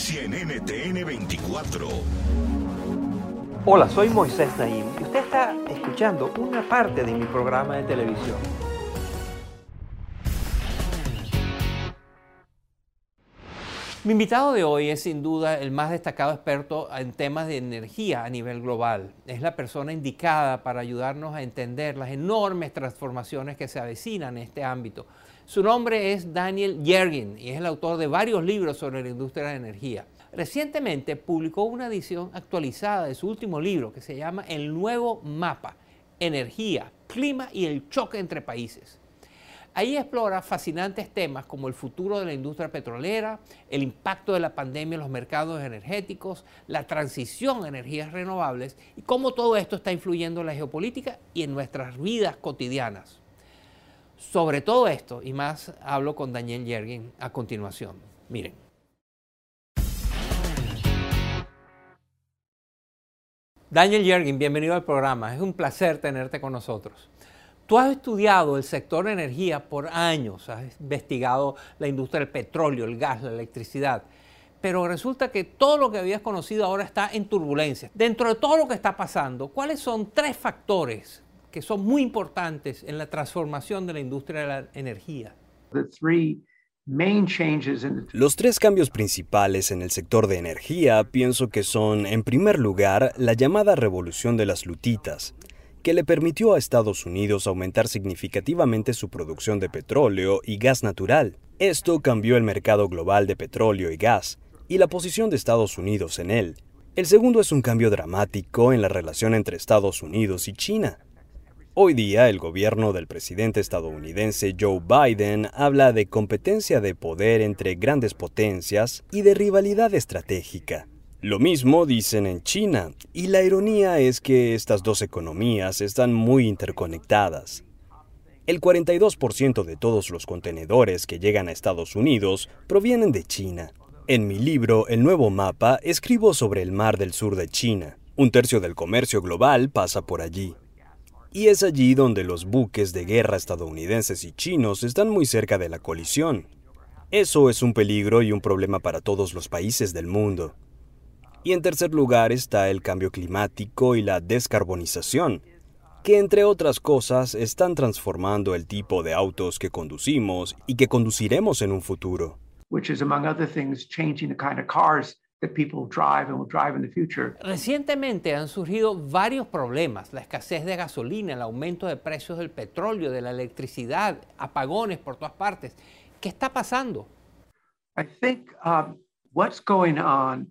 Noticia en NTN 24. Hola, soy Moisés Naim y usted está escuchando una parte de mi programa de televisión. Mi invitado de hoy es sin duda el más destacado experto en temas de energía a nivel global. Es la persona indicada para ayudarnos a entender las enormes transformaciones que se avecinan en este ámbito. Su nombre es Daniel Yergin y es el autor de varios libros sobre la industria de la energía. Recientemente publicó una edición actualizada de su último libro que se llama El nuevo mapa, energía, clima y el choque entre países. Ahí explora fascinantes temas como el futuro de la industria petrolera, el impacto de la pandemia en los mercados energéticos, la transición a energías renovables y cómo todo esto está influyendo en la geopolítica y en nuestras vidas cotidianas. Sobre todo esto y más hablo con Daniel Yergin a continuación. Miren. Daniel Yergin, bienvenido al programa. Es un placer tenerte con nosotros. Tú has estudiado el sector de energía por años, has investigado la industria del petróleo, el gas, la electricidad, pero resulta que todo lo que habías conocido ahora está en turbulencia. Dentro de todo lo que está pasando, ¿cuáles son tres factores que son muy importantes en la transformación de la industria de la energía? Los tres cambios principales en el sector de energía pienso que son, en primer lugar, la llamada revolución de las lutitas, que le permitió a Estados Unidos aumentar significativamente su producción de petróleo y gas natural. Esto cambió el mercado global de petróleo y gas y la posición de Estados Unidos en él. El segundo es un cambio dramático en la relación entre Estados Unidos y China. Hoy día el gobierno del presidente estadounidense Joe Biden habla de competencia de poder entre grandes potencias y de rivalidad estratégica. Lo mismo dicen en China, y la ironía es que estas dos economías están muy interconectadas. El 42% de todos los contenedores que llegan a Estados Unidos provienen de China. En mi libro El nuevo mapa escribo sobre el mar del sur de China. Un tercio del comercio global pasa por allí. Y es allí donde los buques de guerra estadounidenses y chinos están muy cerca de la colisión. Eso es un peligro y un problema para todos los países del mundo. Y en tercer lugar está el cambio climático y la descarbonización, que entre otras cosas están transformando el tipo de autos que conducimos y que conduciremos en un futuro. Recientemente han surgido varios problemas, la escasez de gasolina, el aumento de precios del petróleo, de la electricidad, apagones por todas partes. ¿Qué está pasando? Um,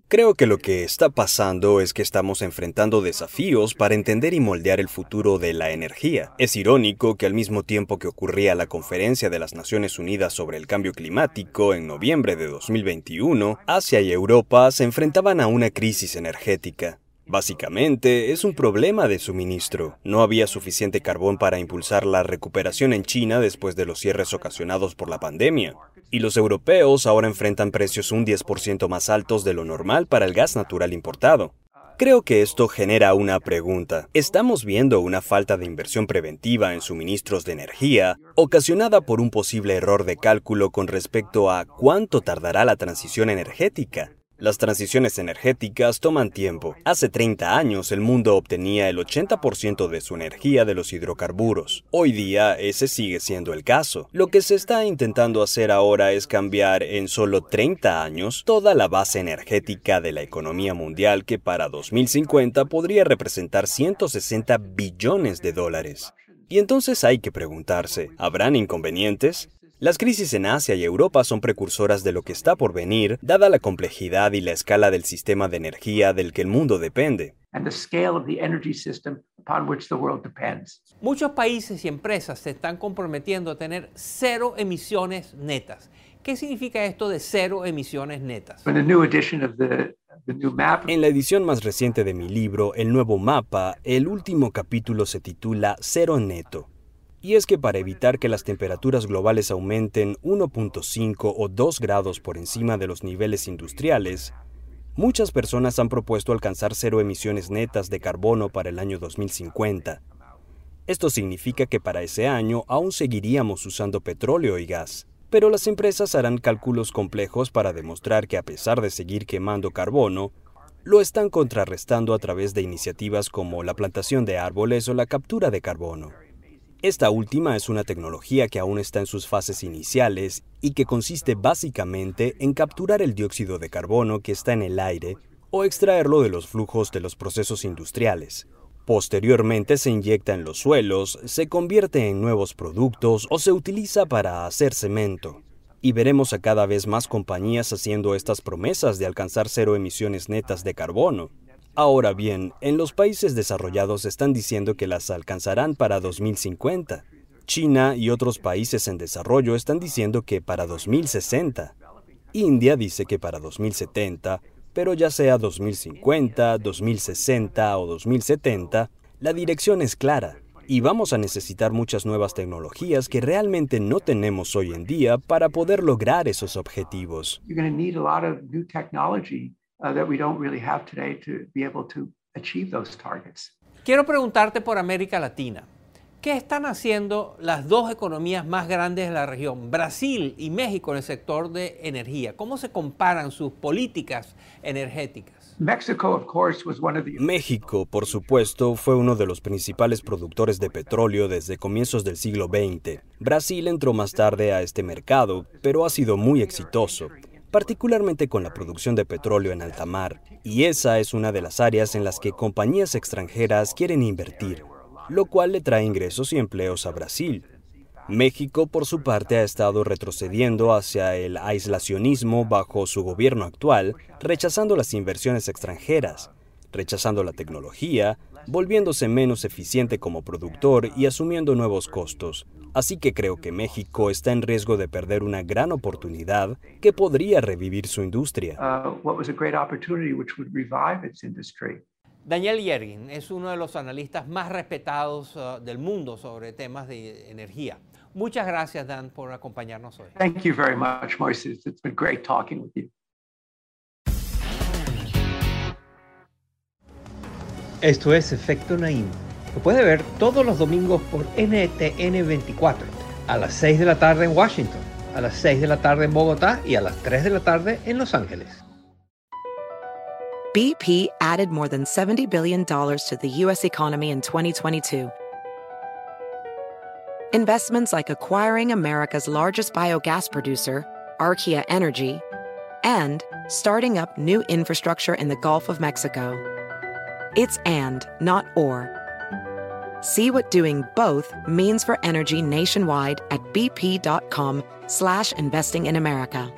Creo que lo que está pasando es que estamos enfrentando desafíos para entender y moldear el futuro de la energía. Es irónico que al mismo tiempo que ocurría la conferencia de las Naciones Unidas sobre el cambio climático en noviembre de 2021, Asia y Europa se enfrentaban a una crisis energética. Básicamente, es un problema de suministro. No había suficiente carbón para impulsar la recuperación en China después de los cierres ocasionados por la pandemia. Y los europeos ahora enfrentan precios un 10% más altos de lo normal para el gas natural importado. Creo que esto genera una pregunta. ¿Estamos viendo una falta de inversión preventiva en suministros de energía ocasionada por un posible error de cálculo con respecto a cuánto tardará la transición energética? Las transiciones energéticas toman tiempo. Hace 30 años el mundo obtenía el 80% de su energía de los hidrocarburos. Hoy día ese sigue siendo el caso. Lo que se está intentando hacer ahora es cambiar en solo 30 años toda la base energética de la economía mundial que para 2050 podría representar 160 billones de dólares. Y entonces hay que preguntarse, ¿habrán inconvenientes? Las crisis en Asia y Europa son precursoras de lo que está por venir, dada la complejidad y la escala del sistema de energía del que el mundo depende. Muchos países y empresas se están comprometiendo a tener cero emisiones netas. ¿Qué significa esto de cero emisiones netas? En la edición más reciente de mi libro, El Nuevo Mapa, el último capítulo se titula Cero Neto. Y es que para evitar que las temperaturas globales aumenten 1.5 o 2 grados por encima de los niveles industriales, muchas personas han propuesto alcanzar cero emisiones netas de carbono para el año 2050. Esto significa que para ese año aún seguiríamos usando petróleo y gas, pero las empresas harán cálculos complejos para demostrar que a pesar de seguir quemando carbono, lo están contrarrestando a través de iniciativas como la plantación de árboles o la captura de carbono. Esta última es una tecnología que aún está en sus fases iniciales y que consiste básicamente en capturar el dióxido de carbono que está en el aire o extraerlo de los flujos de los procesos industriales. Posteriormente se inyecta en los suelos, se convierte en nuevos productos o se utiliza para hacer cemento. Y veremos a cada vez más compañías haciendo estas promesas de alcanzar cero emisiones netas de carbono. Ahora bien, en los países desarrollados están diciendo que las alcanzarán para 2050. China y otros países en desarrollo están diciendo que para 2060. India dice que para 2070, pero ya sea 2050, 2060 o 2070, la dirección es clara y vamos a necesitar muchas nuevas tecnologías que realmente no tenemos hoy en día para poder lograr esos objetivos. Quiero preguntarte por América Latina. ¿Qué están haciendo las dos economías más grandes de la región, Brasil y México, en el sector de energía? ¿Cómo se comparan sus políticas energéticas? México, por supuesto, fue uno de los principales productores de petróleo desde comienzos del siglo XX. Brasil entró más tarde a este mercado, pero ha sido muy exitoso particularmente con la producción de petróleo en alta mar, y esa es una de las áreas en las que compañías extranjeras quieren invertir, lo cual le trae ingresos y empleos a Brasil. México, por su parte, ha estado retrocediendo hacia el aislacionismo bajo su gobierno actual, rechazando las inversiones extranjeras, rechazando la tecnología, volviéndose menos eficiente como productor y asumiendo nuevos costos. Así que creo que México está en riesgo de perder una gran oportunidad que podría revivir su industria. Uh, Daniel Yergin es uno de los analistas más respetados uh, del mundo sobre temas de energía. Muchas gracias, Dan, por acompañarnos hoy. Thank you very much, Moises. It's been great talking with you. Esto es Efecto Naim. Lo puede ver todos los domingos por NTN 24, a las 6 de la tarde en Washington, a las 6 de la tarde en Bogotá y a las 3 de la tarde en Los Ángeles. BP added more than $70 billion to the U.S. economy in 2022. Investments like acquiring America's largest biogas producer, Archaea Energy, and starting up new infrastructure in the Gulf of Mexico. It's and, not or. See what doing both means for energy nationwide at bp.com slash investing in America.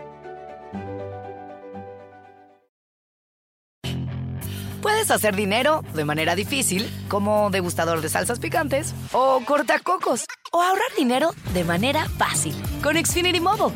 Puedes hacer dinero de manera difícil, como degustador de salsas picantes, o cortacocos, o ahorrar dinero de manera fácil con Xfinity Mobile.